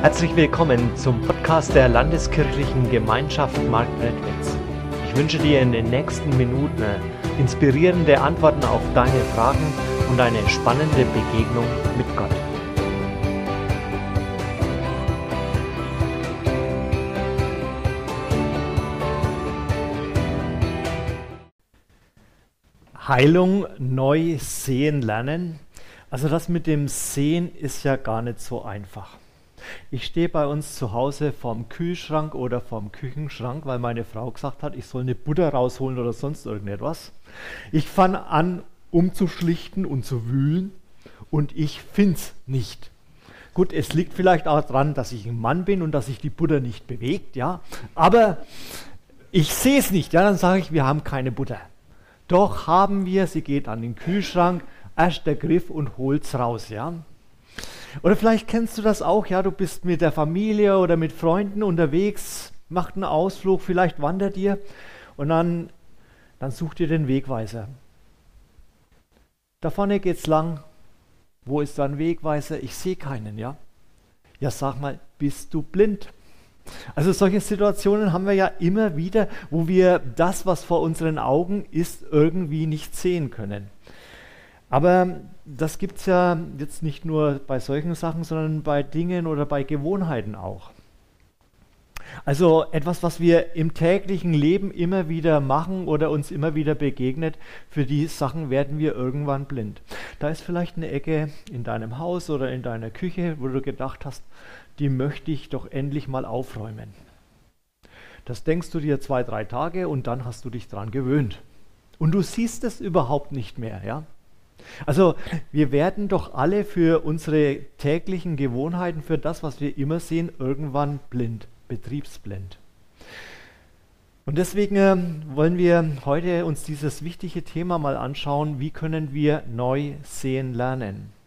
Herzlich willkommen zum Podcast der Landeskirchlichen Gemeinschaft Marktredwitz. Ich wünsche dir in den nächsten Minuten inspirierende Antworten auf deine Fragen und eine spannende Begegnung mit Gott. Heilung neu sehen lernen. Also das mit dem Sehen ist ja gar nicht so einfach. Ich stehe bei uns zu Hause vorm Kühlschrank oder vorm Küchenschrank, weil meine Frau gesagt hat, ich soll eine Butter rausholen oder sonst irgendetwas. Ich fange an, umzuschlichten und zu wühlen und ich finde es nicht. Gut, es liegt vielleicht auch daran, dass ich ein Mann bin und dass sich die Butter nicht bewegt, ja. Aber ich sehe es nicht, ja. Dann sage ich, wir haben keine Butter. Doch haben wir, sie geht an den Kühlschrank, erst der Griff und holt es raus, ja. Oder vielleicht kennst du das auch, ja, du bist mit der Familie oder mit Freunden unterwegs, macht einen Ausflug, vielleicht wandert ihr und dann, dann sucht ihr den Wegweiser. Da vorne geht's lang. Wo ist dein Wegweiser? Ich sehe keinen, ja. Ja, sag mal, bist du blind? Also solche Situationen haben wir ja immer wieder, wo wir das, was vor unseren Augen ist, irgendwie nicht sehen können. Aber das gibt es ja jetzt nicht nur bei solchen Sachen, sondern bei Dingen oder bei Gewohnheiten auch. Also etwas, was wir im täglichen Leben immer wieder machen oder uns immer wieder begegnet, für die Sachen werden wir irgendwann blind. Da ist vielleicht eine Ecke in deinem Haus oder in deiner Küche, wo du gedacht hast, die möchte ich doch endlich mal aufräumen. Das denkst du dir zwei, drei Tage und dann hast du dich dran gewöhnt. Und du siehst es überhaupt nicht mehr, ja? Also wir werden doch alle für unsere täglichen Gewohnheiten, für das, was wir immer sehen, irgendwann blind, betriebsblind. Und deswegen äh, wollen wir heute uns dieses wichtige Thema mal anschauen, wie können wir neu sehen lernen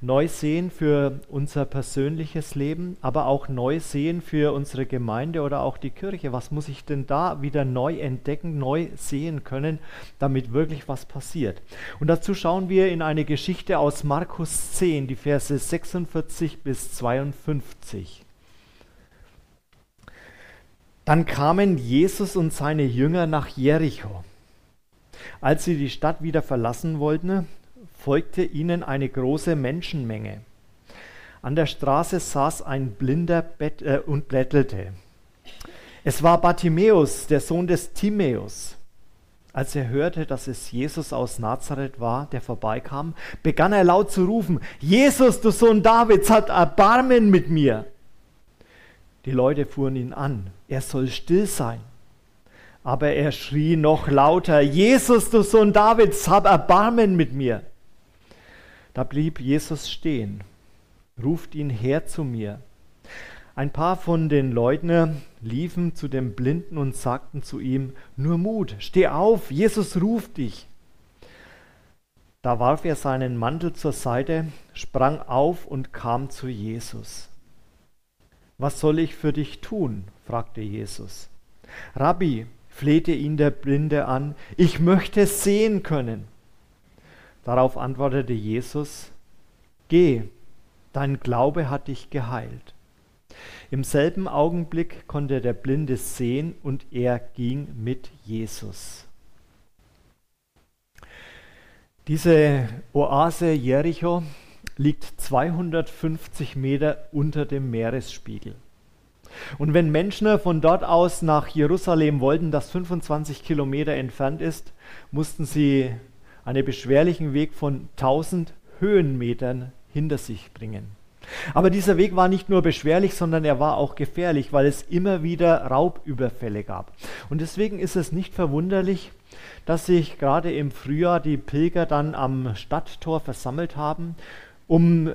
neu sehen für unser persönliches Leben, aber auch neu sehen für unsere Gemeinde oder auch die Kirche. Was muss ich denn da wieder neu entdecken, neu sehen können, damit wirklich was passiert? Und dazu schauen wir in eine Geschichte aus Markus 10, die Verse 46 bis 52. Dann kamen Jesus und seine Jünger nach Jericho. Als sie die Stadt wieder verlassen wollten, folgte ihnen eine große Menschenmenge. An der Straße saß ein Blinder äh, und bettelte. Es war Bartimäus, der Sohn des Timäus. Als er hörte, dass es Jesus aus Nazareth war, der vorbeikam, begann er laut zu rufen, Jesus, du Sohn Davids, hat Erbarmen mit mir. Die Leute fuhren ihn an, er soll still sein. Aber er schrie noch lauter, Jesus, du Sohn Davids, hab Erbarmen mit mir. Da blieb Jesus stehen, ruft ihn her zu mir. Ein paar von den Leuten liefen zu dem Blinden und sagten zu ihm, nur Mut, steh auf, Jesus ruft dich. Da warf er seinen Mantel zur Seite, sprang auf und kam zu Jesus. Was soll ich für dich tun? fragte Jesus. Rabbi, flehte ihn der Blinde an, ich möchte sehen können. Darauf antwortete Jesus, Geh, dein Glaube hat dich geheilt. Im selben Augenblick konnte der Blinde sehen und er ging mit Jesus. Diese Oase Jericho liegt 250 Meter unter dem Meeresspiegel. Und wenn Menschen von dort aus nach Jerusalem wollten, das 25 Kilometer entfernt ist, mussten sie einen beschwerlichen Weg von 1000 Höhenmetern hinter sich bringen. Aber dieser Weg war nicht nur beschwerlich, sondern er war auch gefährlich, weil es immer wieder Raubüberfälle gab. Und deswegen ist es nicht verwunderlich, dass sich gerade im Frühjahr die Pilger dann am Stadttor versammelt haben, um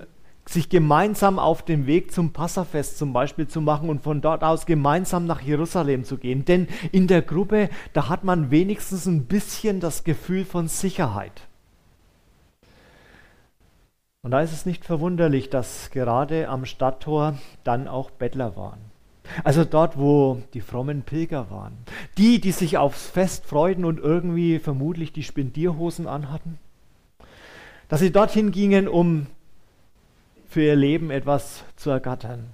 sich gemeinsam auf den Weg zum Passafest zum Beispiel zu machen und von dort aus gemeinsam nach Jerusalem zu gehen. Denn in der Gruppe, da hat man wenigstens ein bisschen das Gefühl von Sicherheit. Und da ist es nicht verwunderlich, dass gerade am Stadttor dann auch Bettler waren. Also dort, wo die frommen Pilger waren. Die, die sich aufs Fest freuten und irgendwie vermutlich die Spendierhosen anhatten. Dass sie dorthin gingen, um für ihr Leben etwas zu ergattern.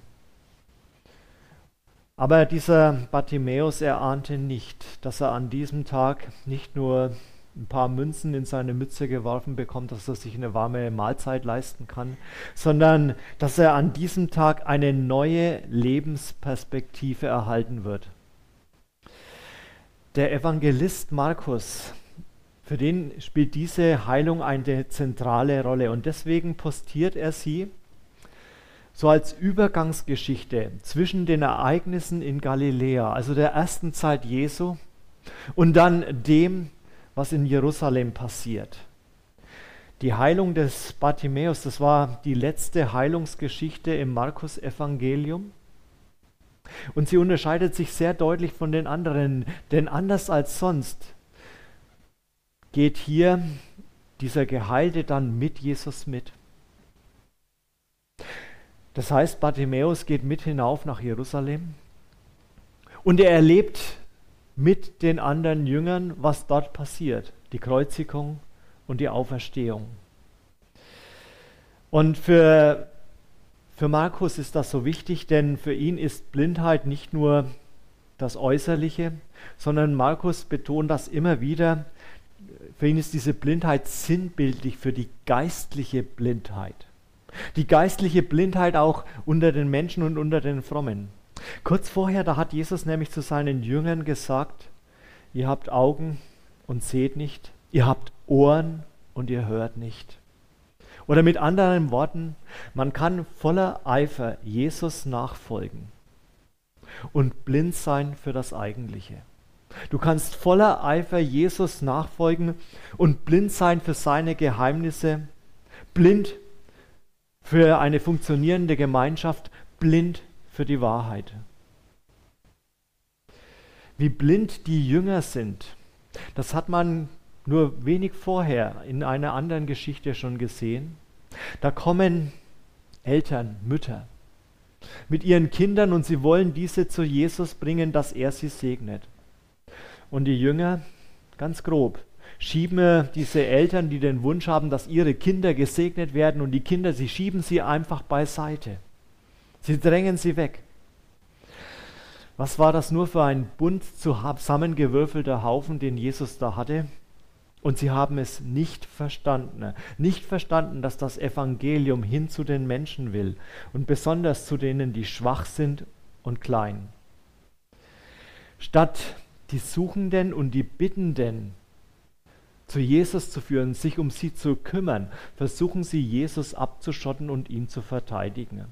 Aber dieser Bartimäus, er ahnte nicht, dass er an diesem Tag nicht nur ein paar Münzen in seine Mütze geworfen bekommt, dass er sich eine warme Mahlzeit leisten kann, sondern dass er an diesem Tag eine neue Lebensperspektive erhalten wird. Der Evangelist Markus, für den spielt diese Heilung eine zentrale Rolle und deswegen postiert er sie so als Übergangsgeschichte zwischen den Ereignissen in Galiläa, also der ersten Zeit Jesu, und dann dem, was in Jerusalem passiert. Die Heilung des Bartimäus, das war die letzte Heilungsgeschichte im Markus-Evangelium. Und sie unterscheidet sich sehr deutlich von den anderen, denn anders als sonst geht hier dieser Geheilte dann mit Jesus mit. Das heißt, Bartimäus geht mit hinauf nach Jerusalem und er erlebt mit den anderen Jüngern, was dort passiert, die Kreuzigung und die Auferstehung. Und für, für Markus ist das so wichtig, denn für ihn ist Blindheit nicht nur das Äußerliche, sondern Markus betont das immer wieder. Für ihn ist diese Blindheit sinnbildlich für die geistliche Blindheit. Die geistliche Blindheit auch unter den Menschen und unter den Frommen. Kurz vorher, da hat Jesus nämlich zu seinen Jüngern gesagt, ihr habt Augen und seht nicht, ihr habt Ohren und ihr hört nicht. Oder mit anderen Worten, man kann voller Eifer Jesus nachfolgen und blind sein für das Eigentliche. Du kannst voller Eifer Jesus nachfolgen und blind sein für seine Geheimnisse, blind für eine funktionierende Gemeinschaft, blind für die Wahrheit. Wie blind die Jünger sind, das hat man nur wenig vorher in einer anderen Geschichte schon gesehen. Da kommen Eltern, Mütter mit ihren Kindern und sie wollen diese zu Jesus bringen, dass er sie segnet. Und die Jünger, ganz grob, schieben diese Eltern, die den Wunsch haben, dass ihre Kinder gesegnet werden und die Kinder, sie schieben sie einfach beiseite. Sie drängen sie weg. Was war das nur für ein bunt zusammengewürfelter Haufen, den Jesus da hatte? Und sie haben es nicht verstanden. Nicht verstanden, dass das Evangelium hin zu den Menschen will und besonders zu denen, die schwach sind und klein. Statt die Suchenden und die Bittenden zu Jesus zu führen, sich um sie zu kümmern, versuchen sie Jesus abzuschotten und ihn zu verteidigen.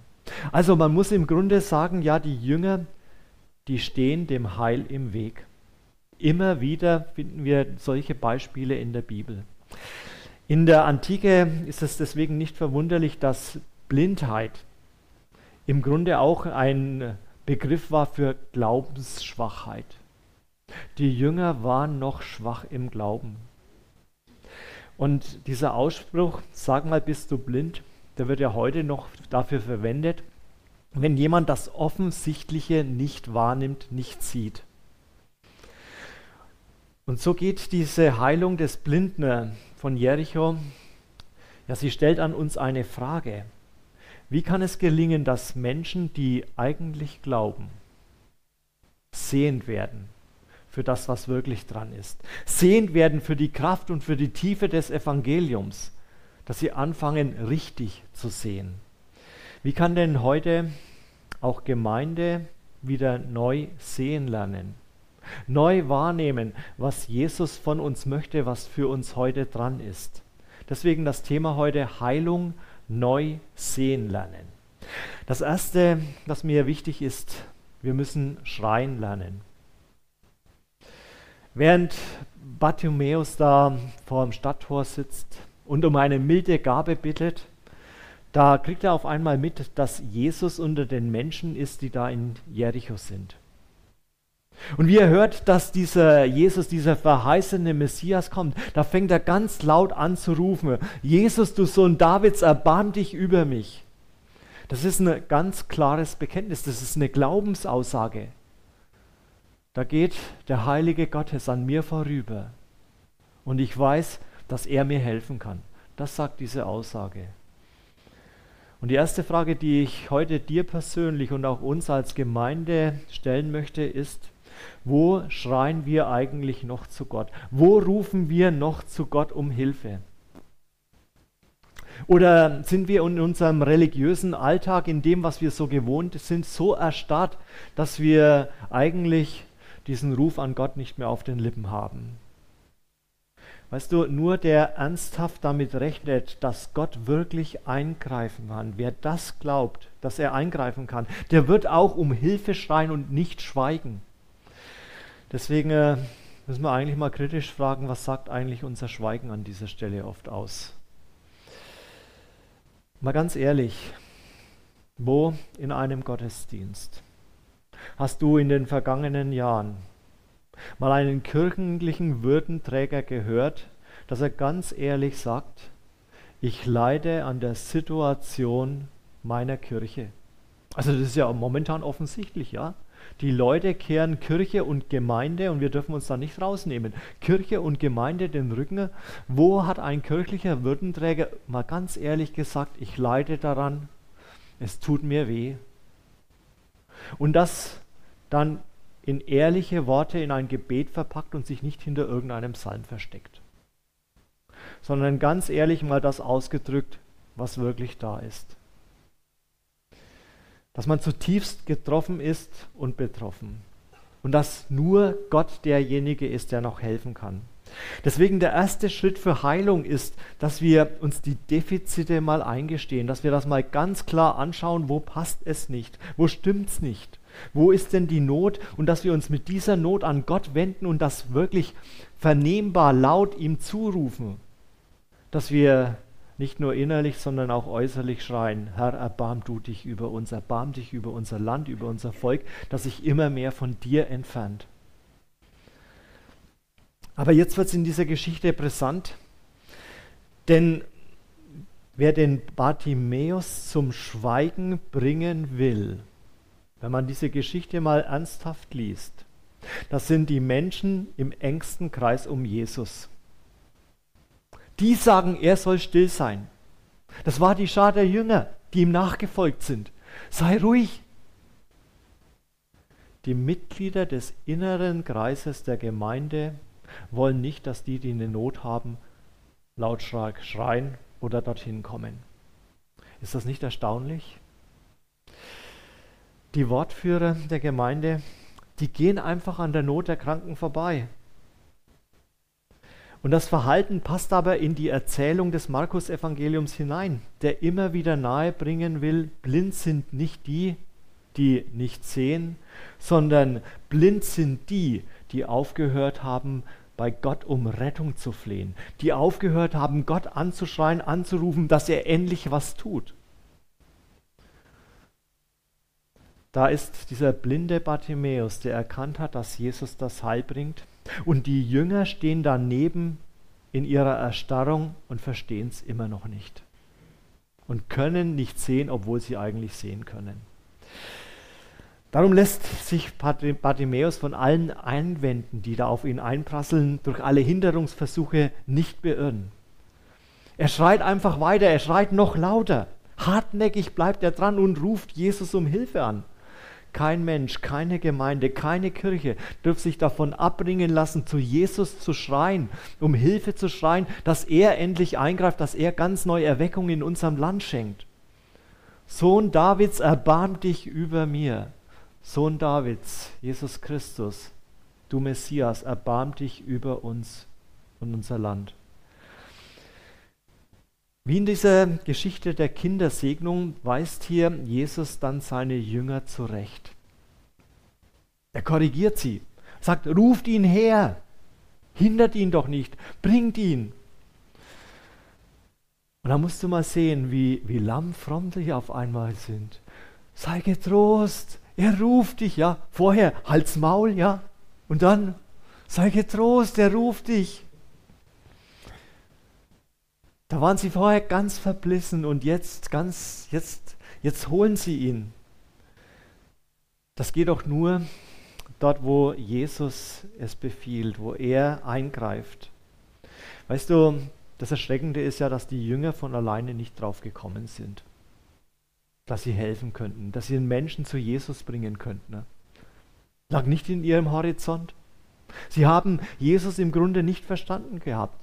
Also man muss im Grunde sagen, ja, die Jünger, die stehen dem Heil im Weg. Immer wieder finden wir solche Beispiele in der Bibel. In der Antike ist es deswegen nicht verwunderlich, dass Blindheit im Grunde auch ein Begriff war für Glaubensschwachheit. Die Jünger waren noch schwach im Glauben. Und dieser Ausspruch, sag mal, bist du blind, der wird ja heute noch dafür verwendet, wenn jemand das Offensichtliche nicht wahrnimmt, nicht sieht. Und so geht diese Heilung des Blinden von Jericho, ja, sie stellt an uns eine Frage. Wie kann es gelingen, dass Menschen, die eigentlich glauben, sehend werden für das, was wirklich dran ist, sehend werden für die Kraft und für die Tiefe des Evangeliums, dass sie anfangen, richtig zu sehen. Wie kann denn heute auch Gemeinde wieder neu sehen lernen? Neu wahrnehmen, was Jesus von uns möchte, was für uns heute dran ist. Deswegen das Thema heute Heilung neu sehen lernen. Das Erste, was mir wichtig ist, wir müssen schreien lernen. Während Bartimäus da vor dem Stadttor sitzt und um eine milde Gabe bittet, da kriegt er auf einmal mit, dass Jesus unter den Menschen ist, die da in Jericho sind. Und wie er hört, dass dieser Jesus, dieser verheißene Messias kommt, da fängt er ganz laut an zu rufen, Jesus, du Sohn Davids, erbarm dich über mich. Das ist ein ganz klares Bekenntnis, das ist eine Glaubensaussage. Da geht der Heilige Gottes an mir vorüber und ich weiß, dass er mir helfen kann. Das sagt diese Aussage. Und die erste Frage, die ich heute dir persönlich und auch uns als Gemeinde stellen möchte, ist, wo schreien wir eigentlich noch zu Gott? Wo rufen wir noch zu Gott um Hilfe? Oder sind wir in unserem religiösen Alltag, in dem, was wir so gewohnt sind, so erstarrt, dass wir eigentlich diesen Ruf an Gott nicht mehr auf den Lippen haben? Weißt du, nur der ernsthaft damit rechnet, dass Gott wirklich eingreifen kann, wer das glaubt, dass er eingreifen kann, der wird auch um Hilfe schreien und nicht schweigen. Deswegen äh, müssen wir eigentlich mal kritisch fragen, was sagt eigentlich unser Schweigen an dieser Stelle oft aus? Mal ganz ehrlich, wo in einem Gottesdienst hast du in den vergangenen Jahren mal einen kirchlichen Würdenträger gehört, dass er ganz ehrlich sagt, ich leide an der Situation meiner Kirche. Also das ist ja momentan offensichtlich, ja. Die Leute kehren Kirche und Gemeinde, und wir dürfen uns da nicht rausnehmen, Kirche und Gemeinde den Rücken. Wo hat ein kirchlicher Würdenträger mal ganz ehrlich gesagt, ich leide daran, es tut mir weh. Und das dann in ehrliche Worte in ein Gebet verpackt und sich nicht hinter irgendeinem Psalm versteckt, sondern ganz ehrlich mal das ausgedrückt, was wirklich da ist. Dass man zutiefst getroffen ist und betroffen. Und dass nur Gott derjenige ist, der noch helfen kann. Deswegen der erste Schritt für Heilung ist, dass wir uns die Defizite mal eingestehen, dass wir das mal ganz klar anschauen, wo passt es nicht, wo stimmt es nicht. Wo ist denn die Not? Und dass wir uns mit dieser Not an Gott wenden und das wirklich vernehmbar laut ihm zurufen. Dass wir nicht nur innerlich, sondern auch äußerlich schreien, Herr, erbarm du dich über uns, erbarm dich über unser Land, über unser Volk, das sich immer mehr von dir entfernt. Aber jetzt wird es in dieser Geschichte brisant, denn wer den Bartimäus zum Schweigen bringen will, wenn man diese Geschichte mal ernsthaft liest, das sind die Menschen im engsten Kreis um Jesus. Die sagen, er soll still sein. Das war die Schar der Jünger, die ihm nachgefolgt sind. Sei ruhig. Die Mitglieder des inneren Kreises der Gemeinde wollen nicht, dass die, die eine Not haben, lautstark schreien oder dorthin kommen. Ist das nicht erstaunlich? die Wortführer der Gemeinde, die gehen einfach an der Not der Kranken vorbei. Und das Verhalten passt aber in die Erzählung des Markus-Evangeliums hinein, der immer wieder nahebringen will, blind sind nicht die, die nicht sehen, sondern blind sind die, die aufgehört haben, bei Gott um Rettung zu flehen, die aufgehört haben, Gott anzuschreien, anzurufen, dass er endlich was tut. Da ist dieser blinde Bartimäus, der erkannt hat, dass Jesus das Heil bringt. Und die Jünger stehen daneben in ihrer Erstarrung und verstehen es immer noch nicht. Und können nicht sehen, obwohl sie eigentlich sehen können. Darum lässt sich Bartimäus von allen Einwänden, die da auf ihn einprasseln, durch alle Hinderungsversuche nicht beirren. Er schreit einfach weiter, er schreit noch lauter. Hartnäckig bleibt er dran und ruft Jesus um Hilfe an. Kein Mensch, keine Gemeinde, keine Kirche dürfte sich davon abbringen lassen, zu Jesus zu schreien, um Hilfe zu schreien, dass er endlich eingreift, dass er ganz neue Erweckung in unserem Land schenkt. Sohn Davids, erbarm dich über mir. Sohn Davids, Jesus Christus, du Messias, erbarm dich über uns und unser Land. Wie in dieser Geschichte der Kindersegnung weist hier Jesus dann seine Jünger zurecht. Er korrigiert sie, sagt, ruft ihn her, hindert ihn doch nicht, bringt ihn. Und da musst du mal sehen, wie, wie die auf einmal sind. Sei getrost, er ruft dich, ja. Vorher halt's Maul, ja. Und dann, sei getrost, er ruft dich. Da waren sie vorher ganz verblissen und jetzt ganz, jetzt, jetzt holen sie ihn. Das geht doch nur dort, wo Jesus es befiehlt, wo er eingreift. Weißt du, das Erschreckende ist ja, dass die Jünger von alleine nicht drauf gekommen sind. Dass sie helfen könnten, dass sie den Menschen zu Jesus bringen könnten. Lag nicht in ihrem Horizont. Sie haben Jesus im Grunde nicht verstanden gehabt.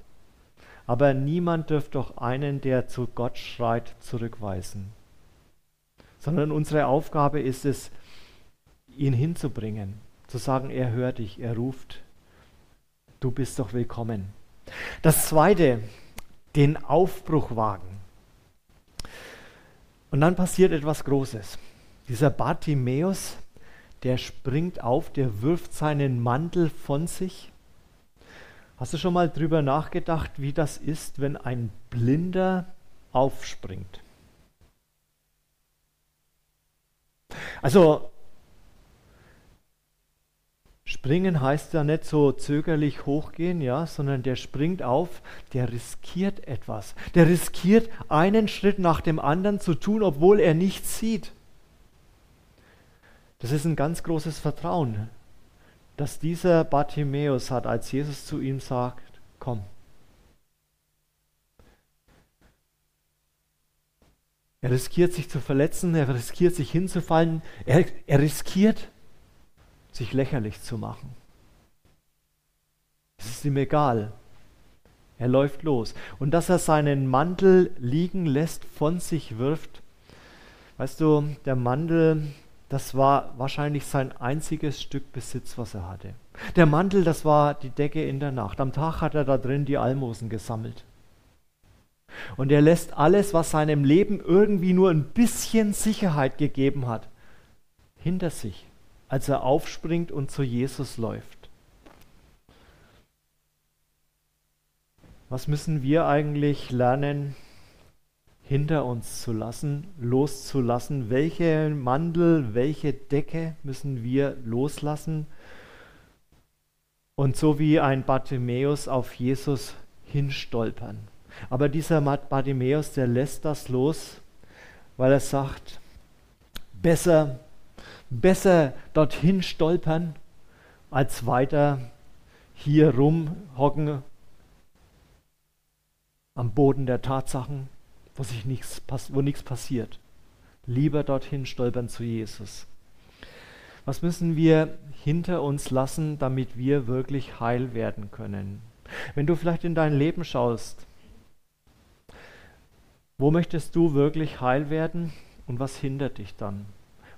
Aber niemand dürfte doch einen, der zu Gott schreit, zurückweisen. Sondern unsere Aufgabe ist es, ihn hinzubringen, zu sagen, er hört dich, er ruft, du bist doch willkommen. Das Zweite, den Aufbruch wagen. Und dann passiert etwas Großes. Dieser Bartimäus, der springt auf, der wirft seinen Mantel von sich. Hast du schon mal drüber nachgedacht, wie das ist, wenn ein Blinder aufspringt? Also Springen heißt ja nicht so zögerlich hochgehen, ja, sondern der springt auf, der riskiert etwas. Der riskiert einen Schritt nach dem anderen zu tun, obwohl er nichts sieht. Das ist ein ganz großes Vertrauen, das dieser Bartimäus hat, als Jesus zu ihm sagt, komm. Er riskiert sich zu verletzen, er riskiert sich hinzufallen, er, er riskiert sich lächerlich zu machen. Es ist ihm egal. Er läuft los. Und dass er seinen Mantel liegen lässt, von sich wirft, weißt du, der Mantel, das war wahrscheinlich sein einziges Stück Besitz, was er hatte. Der Mantel, das war die Decke in der Nacht. Am Tag hat er da drin die Almosen gesammelt. Und er lässt alles, was seinem Leben irgendwie nur ein bisschen Sicherheit gegeben hat, hinter sich als er aufspringt und zu Jesus läuft. Was müssen wir eigentlich lernen, hinter uns zu lassen, loszulassen? Welche Mandel, welche Decke müssen wir loslassen? Und so wie ein Bartimäus auf Jesus hinstolpern. Aber dieser Bartimäus, der lässt das los, weil er sagt, besser besser dorthin stolpern, als weiter hier rumhocken am Boden der Tatsachen, wo, sich nichts, wo nichts passiert. Lieber dorthin stolpern zu Jesus. Was müssen wir hinter uns lassen, damit wir wirklich heil werden können? Wenn du vielleicht in dein Leben schaust, wo möchtest du wirklich heil werden und was hindert dich dann?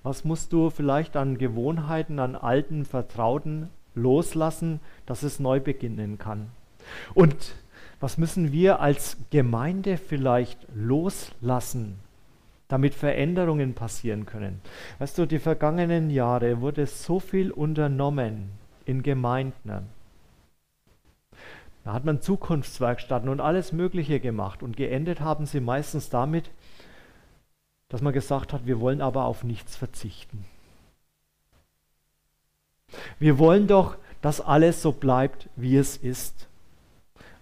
Was musst du vielleicht an Gewohnheiten, an alten Vertrauten loslassen, dass es neu beginnen kann? Und was müssen wir als Gemeinde vielleicht loslassen, damit Veränderungen passieren können? Weißt du, die vergangenen Jahre wurde so viel unternommen in Gemeinden. Da hat man Zukunftswerkstätten und alles Mögliche gemacht und geendet haben sie meistens damit, dass man gesagt hat, wir wollen aber auf nichts verzichten. Wir wollen doch, dass alles so bleibt, wie es ist.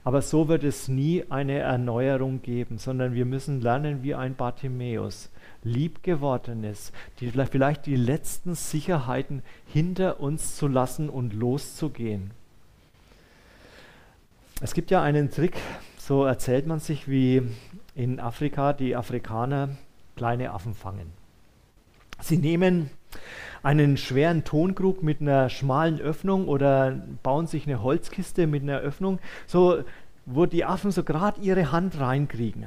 Aber so wird es nie eine Erneuerung geben, sondern wir müssen lernen wie ein Bartimäus, liebgewordenes, die, vielleicht die letzten Sicherheiten hinter uns zu lassen und loszugehen. Es gibt ja einen Trick, so erzählt man sich, wie in Afrika die Afrikaner kleine Affen fangen. Sie nehmen einen schweren Tonkrug mit einer schmalen Öffnung oder bauen sich eine Holzkiste mit einer Öffnung, so wo die Affen so gerade ihre Hand reinkriegen.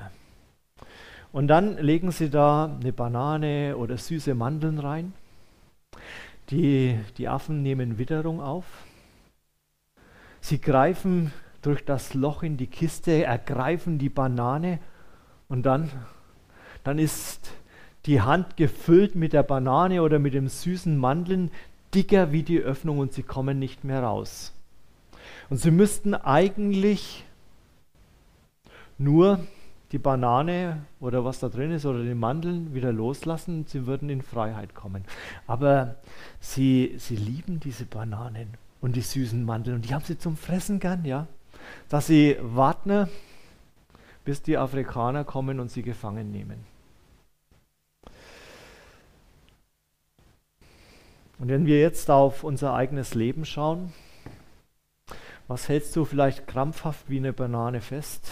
Und dann legen sie da eine Banane oder süße Mandeln rein. Die, die Affen nehmen Witterung auf. Sie greifen durch das Loch in die Kiste, ergreifen die Banane und dann dann ist die Hand gefüllt mit der Banane oder mit dem süßen Mandeln dicker wie die Öffnung und sie kommen nicht mehr raus. Und sie müssten eigentlich nur die Banane oder was da drin ist oder die Mandeln wieder loslassen und sie würden in Freiheit kommen. Aber sie, sie lieben diese Bananen und die süßen Mandeln und die haben sie zum Fressen gern, ja. Dass sie warten, bis die Afrikaner kommen und sie gefangen nehmen. Und wenn wir jetzt auf unser eigenes Leben schauen, was hältst du vielleicht krampfhaft wie eine Banane fest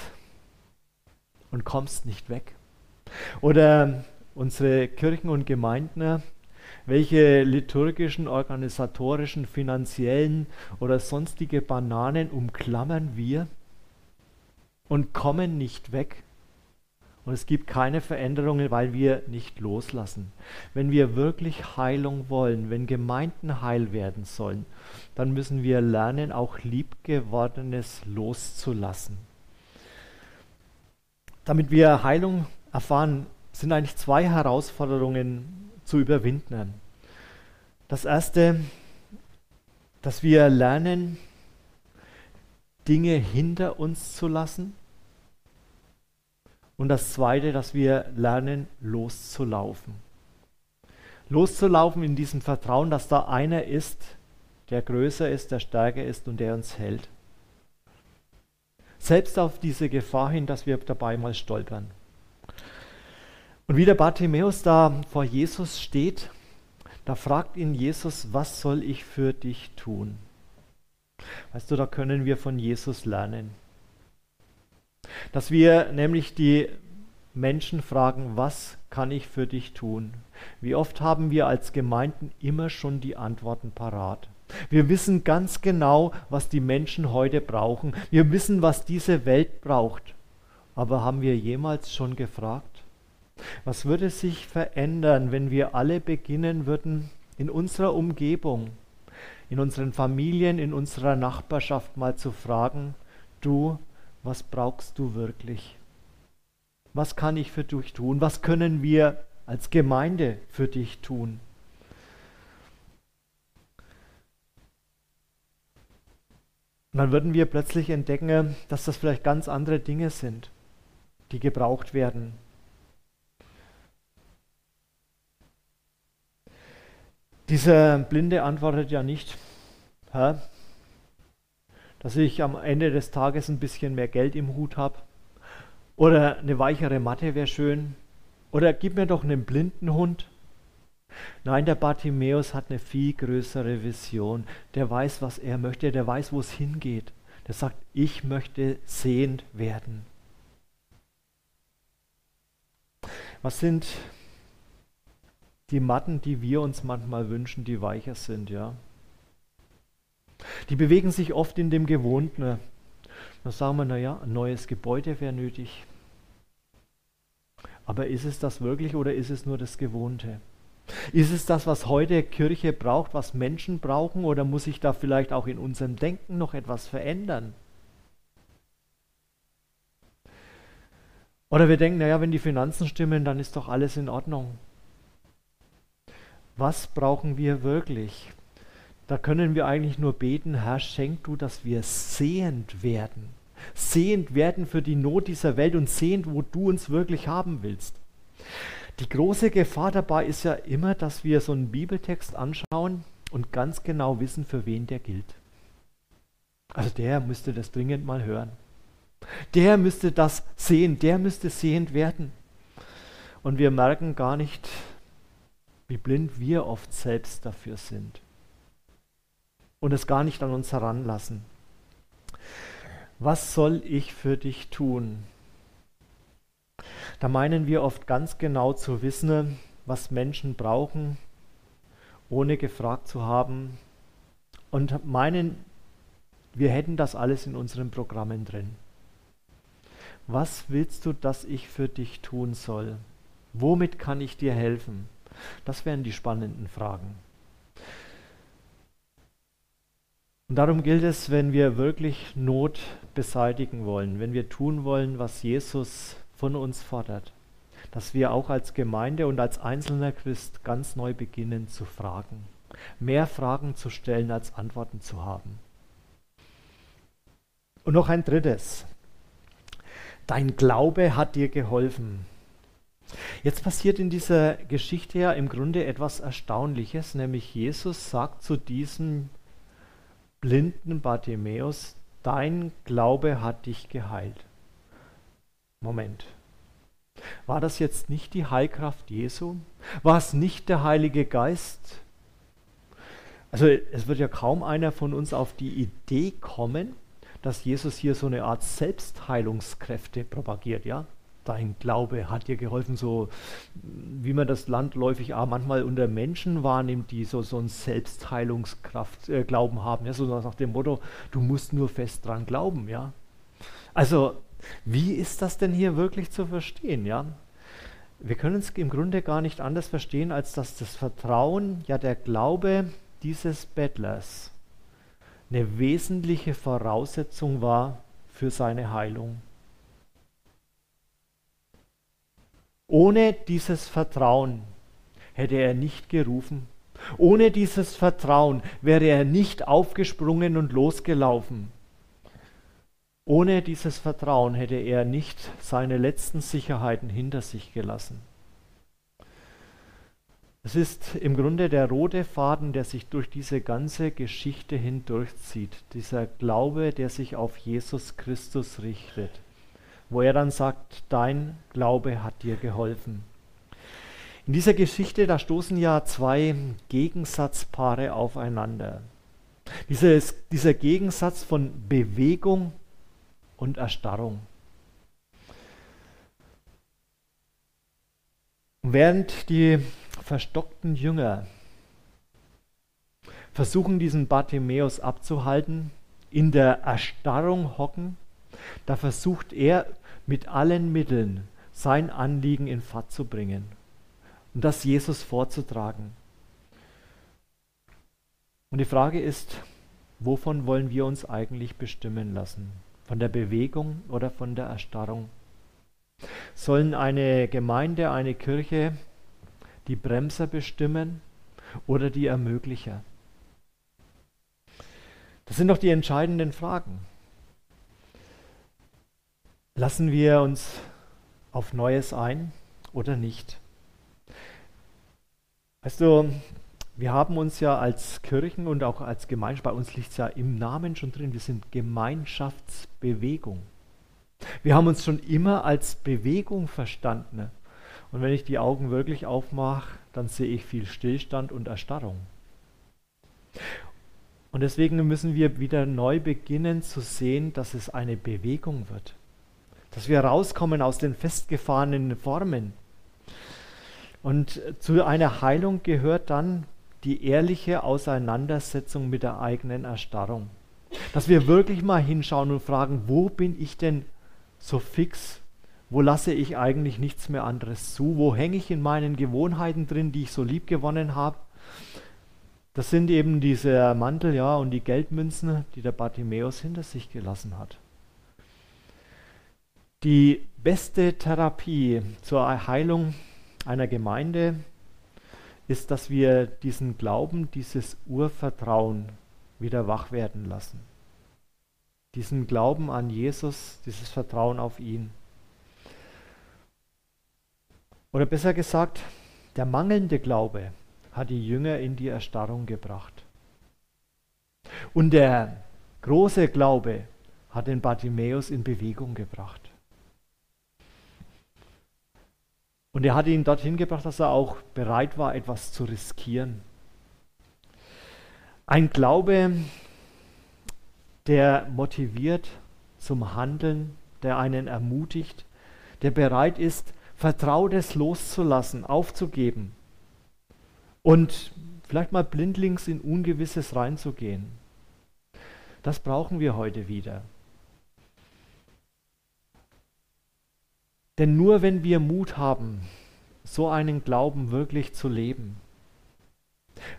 und kommst nicht weg? Oder unsere Kirchen und Gemeinden, welche liturgischen, organisatorischen, finanziellen oder sonstige Bananen umklammern wir und kommen nicht weg. Und es gibt keine Veränderungen, weil wir nicht loslassen. Wenn wir wirklich Heilung wollen, wenn Gemeinden heil werden sollen, dann müssen wir lernen, auch liebgewordenes loszulassen. Damit wir Heilung erfahren, sind eigentlich zwei Herausforderungen zu überwinden. Das erste, dass wir lernen, Dinge hinter uns zu lassen. Und das zweite, dass wir lernen, loszulaufen. Loszulaufen in diesem Vertrauen, dass da einer ist, der größer ist, der stärker ist und der uns hält. Selbst auf diese Gefahr hin, dass wir dabei mal stolpern. Und wie der Bartimäus da vor Jesus steht, da fragt ihn Jesus, was soll ich für dich tun? Weißt du, da können wir von Jesus lernen. Dass wir nämlich die Menschen fragen, was kann ich für dich tun? Wie oft haben wir als Gemeinden immer schon die Antworten parat? Wir wissen ganz genau, was die Menschen heute brauchen. Wir wissen, was diese Welt braucht. Aber haben wir jemals schon gefragt? Was würde sich verändern, wenn wir alle beginnen würden, in unserer Umgebung, in unseren Familien, in unserer Nachbarschaft mal zu fragen, du, was brauchst du wirklich? Was kann ich für dich tun? Was können wir als Gemeinde für dich tun? Und dann würden wir plötzlich entdecken, dass das vielleicht ganz andere Dinge sind, die gebraucht werden. Dieser Blinde antwortet ja nicht, Herr, dass ich am Ende des Tages ein bisschen mehr Geld im Hut habe. Oder eine weichere Matte wäre schön. Oder gib mir doch einen blinden Hund. Nein, der Bartimäus hat eine viel größere Vision. Der weiß, was er möchte, der weiß, wo es hingeht. Der sagt, ich möchte sehend werden. Was sind die Matten, die wir uns manchmal wünschen, die weicher sind, ja. Die bewegen sich oft in dem Gewohnten. Da sagen wir, naja, ein neues Gebäude wäre nötig. Aber ist es das wirklich oder ist es nur das Gewohnte? Ist es das, was heute Kirche braucht, was Menschen brauchen, oder muss sich da vielleicht auch in unserem Denken noch etwas verändern? Oder wir denken, naja, wenn die Finanzen stimmen, dann ist doch alles in Ordnung. Was brauchen wir wirklich? Da können wir eigentlich nur beten, Herr, schenk du, dass wir sehend werden. Sehend werden für die Not dieser Welt und sehend, wo du uns wirklich haben willst. Die große Gefahr dabei ist ja immer, dass wir so einen Bibeltext anschauen und ganz genau wissen, für wen der gilt. Also der müsste das dringend mal hören. Der müsste das sehen, der müsste sehend werden. Und wir merken gar nicht, wie blind wir oft selbst dafür sind und es gar nicht an uns heranlassen. Was soll ich für dich tun? Da meinen wir oft ganz genau zu wissen, was Menschen brauchen, ohne gefragt zu haben und meinen, wir hätten das alles in unseren Programmen drin. Was willst du, dass ich für dich tun soll? Womit kann ich dir helfen? Das wären die spannenden Fragen. Und darum gilt es, wenn wir wirklich Not beseitigen wollen, wenn wir tun wollen, was Jesus von uns fordert, dass wir auch als Gemeinde und als einzelner Christ ganz neu beginnen zu fragen, mehr Fragen zu stellen als Antworten zu haben. Und noch ein drittes. Dein Glaube hat dir geholfen. Jetzt passiert in dieser Geschichte ja im Grunde etwas Erstaunliches, nämlich Jesus sagt zu diesem blinden Bartimäus, dein Glaube hat dich geheilt. Moment. War das jetzt nicht die Heilkraft Jesu? War es nicht der Heilige Geist? Also es wird ja kaum einer von uns auf die Idee kommen, dass Jesus hier so eine Art Selbstheilungskräfte propagiert, ja? Dein Glaube hat dir geholfen, so wie man das landläufig auch manchmal unter Menschen wahrnimmt, die so, so einen Selbstheilungskraft äh, haben, ja, so nach dem Motto, du musst nur fest dran glauben, ja. Also, wie ist das denn hier wirklich zu verstehen, ja? Wir können es im Grunde gar nicht anders verstehen, als dass das Vertrauen, ja der Glaube dieses Bettlers eine wesentliche Voraussetzung war für seine Heilung. Ohne dieses Vertrauen hätte er nicht gerufen. Ohne dieses Vertrauen wäre er nicht aufgesprungen und losgelaufen. Ohne dieses Vertrauen hätte er nicht seine letzten Sicherheiten hinter sich gelassen. Es ist im Grunde der rote Faden, der sich durch diese ganze Geschichte hindurchzieht. Dieser Glaube, der sich auf Jesus Christus richtet wo er dann sagt, dein Glaube hat dir geholfen. In dieser Geschichte, da stoßen ja zwei Gegensatzpaare aufeinander. Dieses, dieser Gegensatz von Bewegung und Erstarrung. während die verstockten Jünger versuchen, diesen Bartimäus abzuhalten, in der Erstarrung hocken, da versucht er mit allen Mitteln sein Anliegen in Fahrt zu bringen und das Jesus vorzutragen. Und die Frage ist, wovon wollen wir uns eigentlich bestimmen lassen? Von der Bewegung oder von der Erstarrung? Sollen eine Gemeinde, eine Kirche die Bremser bestimmen oder die Ermöglicher? Das sind doch die entscheidenden Fragen. Lassen wir uns auf Neues ein oder nicht? Weißt du, wir haben uns ja als Kirchen und auch als Gemeinschaft, bei uns liegt es ja im Namen schon drin, wir sind Gemeinschaftsbewegung. Wir haben uns schon immer als Bewegung verstanden. Und wenn ich die Augen wirklich aufmache, dann sehe ich viel Stillstand und Erstarrung. Und deswegen müssen wir wieder neu beginnen zu sehen, dass es eine Bewegung wird dass wir rauskommen aus den festgefahrenen Formen. Und zu einer Heilung gehört dann die ehrliche Auseinandersetzung mit der eigenen Erstarrung. Dass wir wirklich mal hinschauen und fragen, wo bin ich denn so fix? Wo lasse ich eigentlich nichts mehr anderes zu? Wo hänge ich in meinen Gewohnheiten drin, die ich so lieb gewonnen habe? Das sind eben diese Mantel, ja, und die Geldmünzen, die der Bartimäus hinter sich gelassen hat. Die beste Therapie zur Heilung einer Gemeinde ist, dass wir diesen Glauben, dieses Urvertrauen wieder wach werden lassen. Diesen Glauben an Jesus, dieses Vertrauen auf ihn. Oder besser gesagt, der mangelnde Glaube hat die Jünger in die Erstarrung gebracht. Und der große Glaube hat den Bartimäus in Bewegung gebracht. Und er hat ihn dorthin gebracht, dass er auch bereit war, etwas zu riskieren. Ein Glaube, der motiviert zum Handeln, der einen ermutigt, der bereit ist, Vertrautes loszulassen, aufzugeben und vielleicht mal blindlings in Ungewisses reinzugehen. Das brauchen wir heute wieder. Denn nur wenn wir Mut haben, so einen Glauben wirklich zu leben,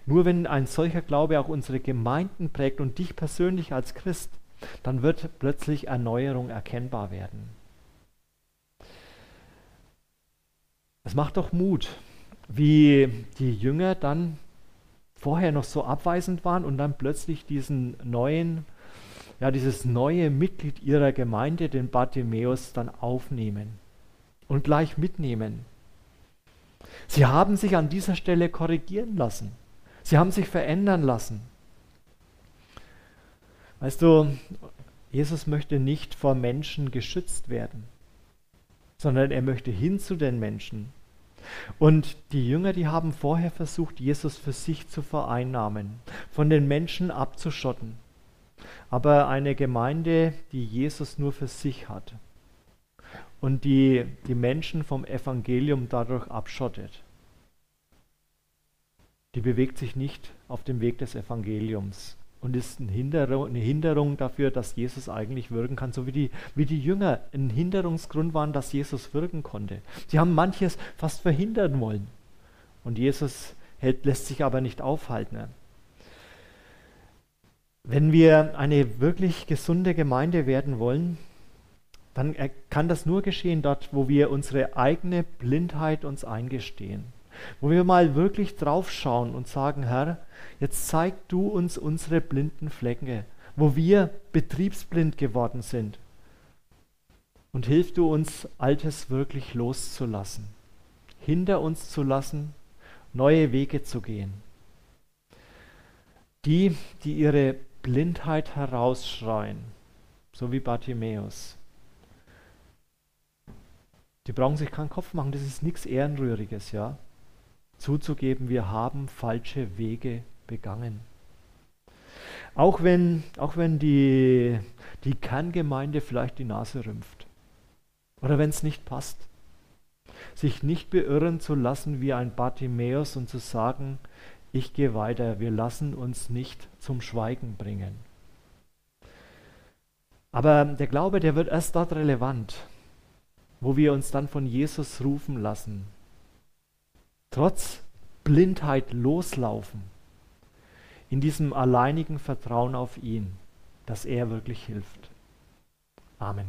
nur wenn ein solcher Glaube auch unsere Gemeinden prägt und dich persönlich als Christ, dann wird plötzlich Erneuerung erkennbar werden. Es macht doch Mut, wie die Jünger dann vorher noch so abweisend waren und dann plötzlich diesen neuen, ja, dieses neue Mitglied ihrer Gemeinde, den Bartimäus, dann aufnehmen und gleich mitnehmen. Sie haben sich an dieser Stelle korrigieren lassen. Sie haben sich verändern lassen. Weißt du, Jesus möchte nicht vor Menschen geschützt werden, sondern er möchte hin zu den Menschen. Und die Jünger, die haben vorher versucht, Jesus für sich zu vereinnahmen, von den Menschen abzuschotten. Aber eine Gemeinde, die Jesus nur für sich hat, und die die Menschen vom Evangelium dadurch abschottet. Die bewegt sich nicht auf dem Weg des Evangeliums und ist eine Hinderung, eine Hinderung dafür, dass Jesus eigentlich wirken kann, so wie die, wie die Jünger ein Hinderungsgrund waren, dass Jesus wirken konnte. Sie haben manches fast verhindern wollen und Jesus hält, lässt sich aber nicht aufhalten. Wenn wir eine wirklich gesunde Gemeinde werden wollen, dann kann das nur geschehen dort, wo wir unsere eigene Blindheit uns eingestehen. Wo wir mal wirklich draufschauen und sagen, Herr, jetzt zeig du uns unsere blinden Flecken, wo wir betriebsblind geworden sind. Und hilf du uns, Altes wirklich loszulassen, hinter uns zu lassen, neue Wege zu gehen. Die, die ihre Blindheit herausschreien, so wie Bartimäus, die brauchen sich keinen Kopf machen, das ist nichts Ehrenrühriges, ja. Zuzugeben, wir haben falsche Wege begangen. Auch wenn, auch wenn die, die Kerngemeinde vielleicht die Nase rümpft. Oder wenn es nicht passt. Sich nicht beirren zu lassen wie ein Bartimäus und zu sagen, ich gehe weiter, wir lassen uns nicht zum Schweigen bringen. Aber der Glaube, der wird erst dort relevant, wo wir uns dann von Jesus rufen lassen. Trotz Blindheit loslaufen. In diesem alleinigen Vertrauen auf ihn, dass er wirklich hilft. Amen.